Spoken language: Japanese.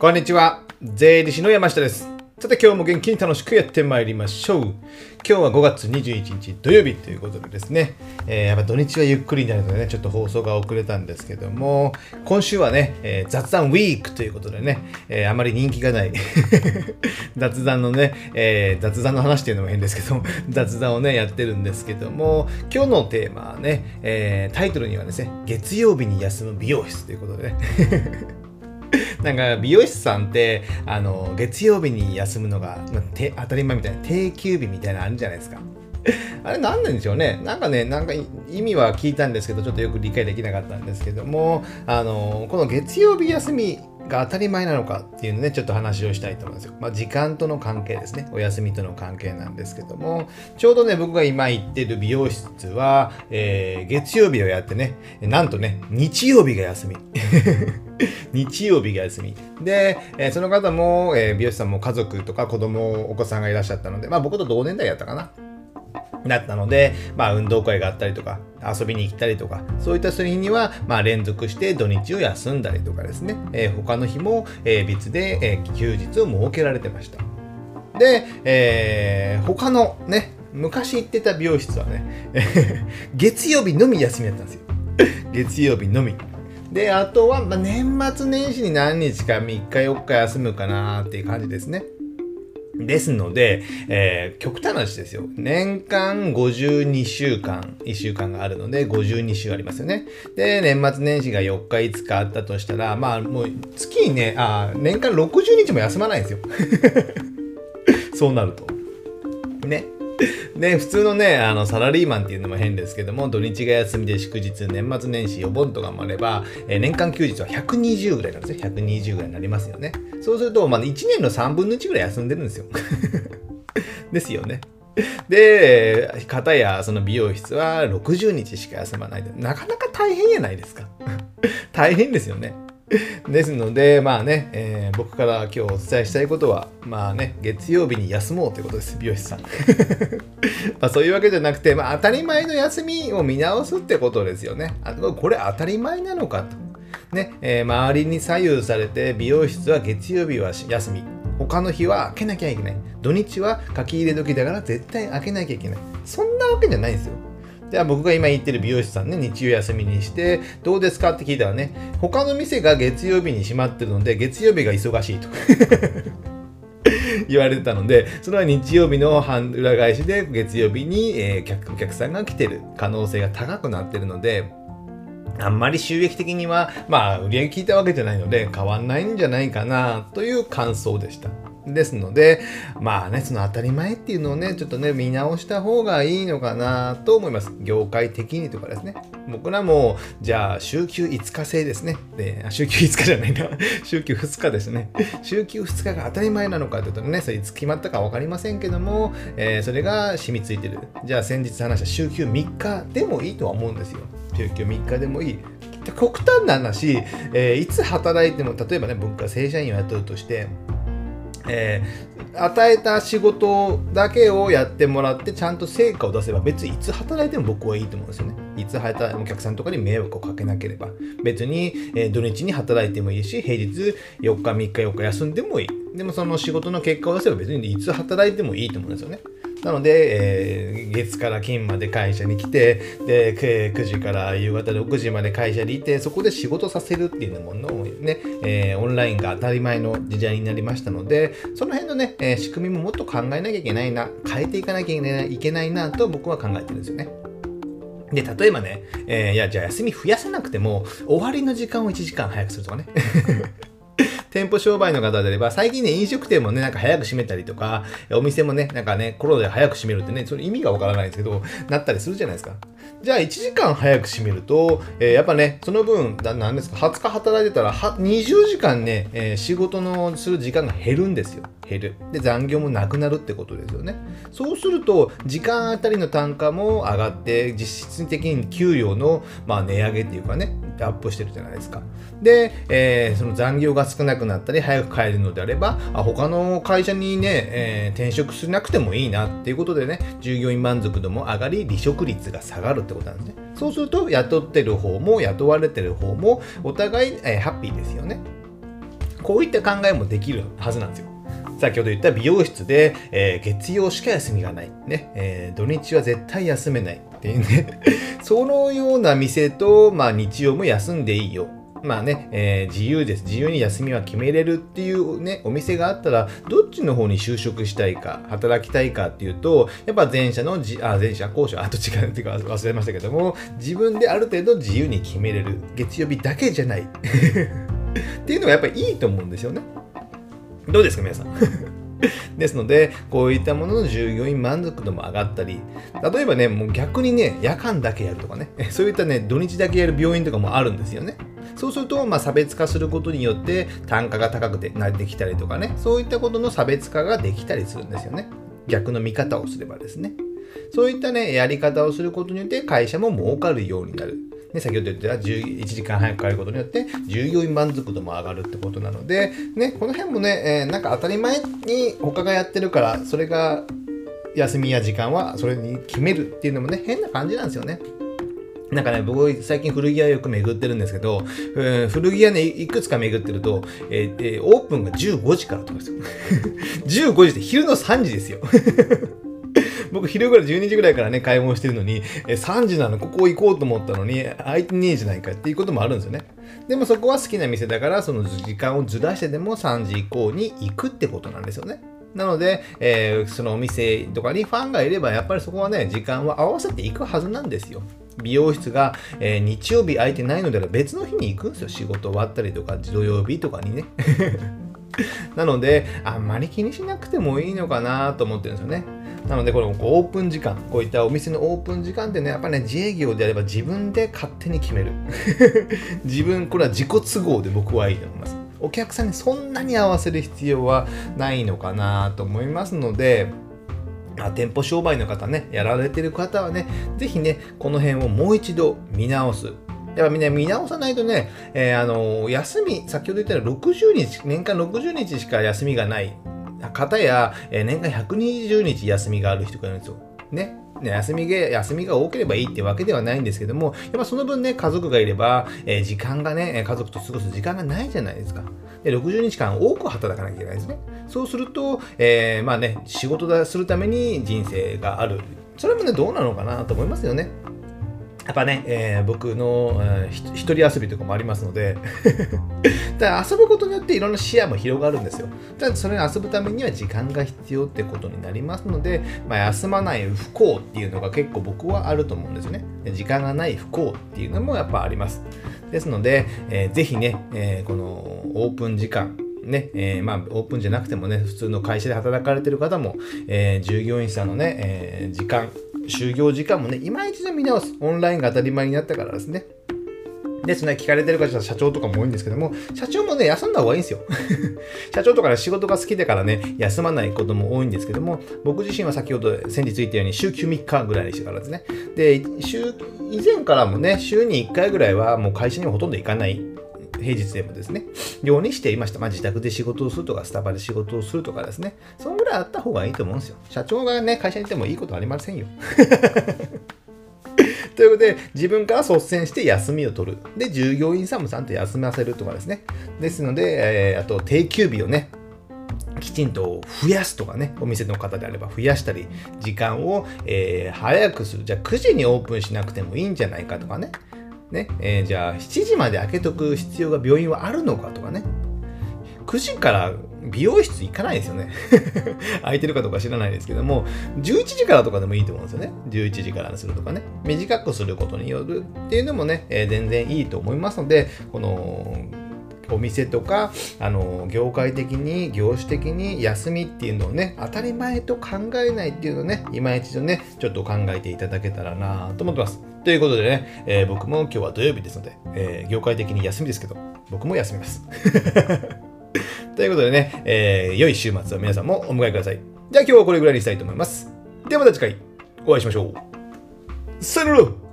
こんにちは。税理士の山下です。さて今日も元気に楽しくやってまいりましょう。今日は5月21日土曜日ということでですね、えー、やっぱ土日はゆっくりになるのでね、ちょっと放送が遅れたんですけども、今週はね、えー、雑談ウィークということでね、えー、あまり人気がない 雑談のね、え雑談の話っていうのも変ですけど、雑談をね、やってるんですけども、今日のテーマはね、えタイトルにはですね、月曜日に休む美容室ということでね、なんか美容師さんってあの月曜日に休むのが、まあ、当たり前みたいな定休日みたいなのあるじゃないですか。あれ何なんでしょうね。なんかね、なんか意味は聞いたんですけど、ちょっとよく理解できなかったんですけども、あの、この月曜日休みが当たり前なのかっていうのね、ちょっと話をしたいと思うんですよ。まあ、時間との関係ですね。お休みとの関係なんですけども、ちょうどね、僕が今行ってる美容室は、えー、月曜日をやってね、なんとね、日曜日が休み。日曜日が休み。で、えー、その方も、えー、美容師さんも家族とか子供、お子さんがいらっしゃったので、まあ僕と同年代やったかな。だったので、まあ運動会があったりとか、遊びに行ったりとか、そういった日には、まあ連続して土日を休んだりとかですね、えー、他の日も、えー、別で、えー、休日を設けられてました。で、えー、他のね、昔行ってた美容室はね、月曜日のみ休みだったんですよ。月曜日のみ。で、あとは、まあ、年末年始に何日か3日4日休むかなっていう感じですね。ですので、えー、極端な話ですよ。年間52週間、1週間があるので、52週ありますよね。で、年末年始が4日5日あったとしたら、まあ、もう月にね、あ年間60日も休まないんですよ。そうなると。ね。で、普通のね、あの、サラリーマンっていうのも変ですけども、土日が休みで祝日、年末年始、お盆とかもあれば、えー、年間休日は120ぐらいなんですね。120ぐらいになりますよね。そうすると、まあ、1年の3分の1ぐらい休んでるんですよ。ですよね。で、方やその美容室は60日しか休まないで、なかなか大変やないですか。大変ですよね。ですので、まあね、えー、僕から今日お伝えしたいことは、まあね、月曜日に休もうということです、美容師さん。まそういうわけじゃなくて、まあ当たり前の休みを見直すってことですよね。あこれ当たり前なのかと。ね、えー、周りに左右されて、美容室は月曜日は休み。他の日は開けなきゃいけない。土日は書き入れ時だから絶対開けなきゃいけない。そんなわけじゃないんですよ。じゃあ僕が今行ってる美容師さんね、日曜休みにして、どうですかって聞いたらね、他の店が月曜日に閉まってるので、月曜日が忙しいと。言われてたので、それは日曜日の半裏返しで月曜日に、えー、お客さんが来てる可能性が高くなってるので、あんまり収益的には、まあ、売り上げ聞いたわけじゃないので、変わんないんじゃないかな、という感想でした。ですので、まあね、その当たり前っていうのをね、ちょっとね、見直した方がいいのかなと思います。業界的にとかですね。僕らも、じゃあ、週休5日制ですね。で、週休5日じゃないな。週休2日ですね。週休2日が当たり前なのかというとね、それいつ決まったか分かりませんけども、えー、それが染みついてる。じゃあ、先日話した週休3日でもいいとは思うんですよ。週休3日でもいい。極端な話、えー、いつ働いても、例えばね、僕が正社員を雇うとして、えー、与えた仕事だけをやってもらってちゃんと成果を出せば別にいつ働いても僕はいいと思うんですよね。いつ働いてお客さんとかに迷惑をかけなければ別に、えー、土日に働いてもいいし平日4日3日4日休んでもいい。でもその仕事の結果を出せば別にいつ働いてもいいと思うんですよね。なので、えー、月から金まで会社に来て、で、9時から夕方6時まで会社にいて、そこで仕事させるっていうものをね、えー、オンラインが当たり前の時代になりましたので、その辺のね、えー、仕組みももっと考えなきゃいけないな、変えていかなきゃいけないなと僕は考えてるんですよね。で、例えばね、えー、いや、じゃあ休み増やさなくても、終わりの時間を1時間早くするとかね。店舗商売の方であれば、最近ね、飲食店もね、なんか早く閉めたりとか、お店もね、なんかね、コロナで早く閉めるってね、それ意味がわからないんですけど、なったりするじゃないですか。じゃあ1時間早く閉めると、えー、やっぱね、その分、なんですか、20日働いてたら、は20時間ね、えー、仕事のする時間が減るんですよ。減る。で、残業もなくなるってことですよね。そうすると、時間あたりの単価も上がって、実質的に給料の、まあ、値上げっていうかね、アップしてるじゃないですか。で、えー、その残業が少なくなったり、早く帰るのであれば、あ他の会社にね、えー、転職しなくてもいいなっていうことでね、従業員満足度も上がり、離職率が下がるってことなんですね。そうすると、雇ってる方も雇われてる方も、お互い、えー、ハッピーですよね。こういった考えもできるはずなんですよ。先ほど言った美容室で、えー、月曜しか休みがない。ね、えー、土日は絶対休めないっていうね そのような店と、まあ日曜も休んでいいよ。まあね、えー、自由です。自由に休みは決めれるっていうね、お店があったら、どっちの方に就職したいか、働きたいかっていうと、やっぱ前者のじ、あ、前者、後者、あと違うっていうか忘れましたけども、自分である程度自由に決めれる。月曜日だけじゃない。っていうのがやっぱりいいと思うんですよね。どうですか、皆さん？ですので、こういったものの従業員満足度も上がったり、例えばね、もう逆にね、夜間だけやるとかね、そういったね、土日だけやる病院とかもあるんですよね。そうすると、まあ、差別化することによって単価が高くてなってきたりとかね、そういったことの差別化ができたりするんですよね。逆の見方をすればですね。そういったね、やり方をすることによって会社も儲かるようになる。ね、先ほど言った1時間早く帰ることによって従業員満足度も上がるってことなので、ね、この辺もね、えー、なんか当たり前に他がやってるからそれが休みや時間はそれに決めるっていうのもね変な感じなんですよね。なんかね、僕、最近古着屋よく巡ってるんですけど、うん、古着屋ね、いくつか巡ってると、えーえー、オープンが15時からとかですよ。15時って昼の3時ですよ。僕昼ぐらい12時ぐらいからね、買い物してるのに、え3時なの、ここ行こうと思ったのに、空いてねえじゃないかっていうこともあるんですよね。でもそこは好きな店だから、その時間をずらしてでも3時以降に行くってことなんですよね。なので、えー、そのお店とかにファンがいれば、やっぱりそこはね、時間を合わせていくはずなんですよ。美容室が、えー、日曜日空いてないのであれば別の日に行くんですよ。仕事終わったりとか、土曜日とかにね。なので、あんまり気にしなくてもいいのかなと思ってるんですよね。なので、このオープン時間、こういったお店のオープン時間ってね、やっぱね、自営業であれば自分で勝手に決める。自分、これは自己都合で僕はいいと思います。お客さんにそんなに合わせる必要はないのかなと思いますので、あ店舗商売の方ね、やられてる方はね、ぜひね、この辺をもう一度見直す。やっぱみんな見直さないとね、えー、あのー、休み、先ほど言ったように60日、年間60日しか休みがない方や、えー、年間120日休みがある人がいるんですよ。ね。ね、休みが、休みが多ければいいってわけではないんですけども、やっぱその分ね、家族がいれば、えー、時間がね、家族と過ごす時間がないじゃないですか。で、60日間多く働かなきゃいけないですね。そうすると、えー、まあね、仕事だするために人生がある。それもね、どうなのかなと思いますよね。やっぱね、えー、僕の、えー、一人遊びとかもありますので だ遊ぶことによっていろんな視野も広がるんですよ。ただそれに遊ぶためには時間が必要ってことになりますので、まあ、休まない不幸っていうのが結構僕はあると思うんですよね。時間がない不幸っていうのもやっぱあります。ですので、えー、ぜひね、えー、このオープン時間、ね、えー、まあ、オープンじゃなくてもね、普通の会社で働かれてる方も、えー、従業員さんのね、えー、時間、就業時間もね、今一度見直す。オンラインが当たり前になったからですね。ですね、聞かれてる方は社長とかも多いんですけども、社長もね、休んだ方がいいんですよ。社長とかね、仕事が好きだからね、休まないことも多いんですけども、僕自身は先ほど先日言ったように、週休3日ぐらいにしてからですね。で、週、以前からもね、週に1回ぐらいはもう会社にはほとんど行かない平日でもですね、ようにしていました。まあ、自宅で仕事をするとか、スタバで仕事をするとかですね、そんぐらいあった方がいいと思うんですよ。社長がね、会社にいてもいいことありませんよ。ということで、自分から率先して休みを取る。で、従業員さんもちゃんと休ませるとかですね。ですので、えー、あと定休日をね、きちんと増やすとかね、お店の方であれば増やしたり、時間を、えー、早くする。じゃあ9時にオープンしなくてもいいんじゃないかとかね。ね、えー、じゃあ7時まで開けとく必要が病院はあるのかとかね。9時から美容室行かないですよね 空いてるかどうか知らないですけども、11時からとかでもいいと思うんですよね。11時からにするとかね。短くすることによるっていうのもね、えー、全然いいと思いますので、この、お店とか、あの、業界的に、業種的に休みっていうのをね、当たり前と考えないっていうのをね、今一度ね、ちょっと考えていただけたらなと思ってます。ということでね、えー、僕も今日は土曜日ですので、えー、業界的に休みですけど、僕も休みます。ということでね、えー、良い週末を皆さんもお迎えください。じゃあ今日はこれぐらいにしたいと思います。ではまた次回お会いしましょう。さよなら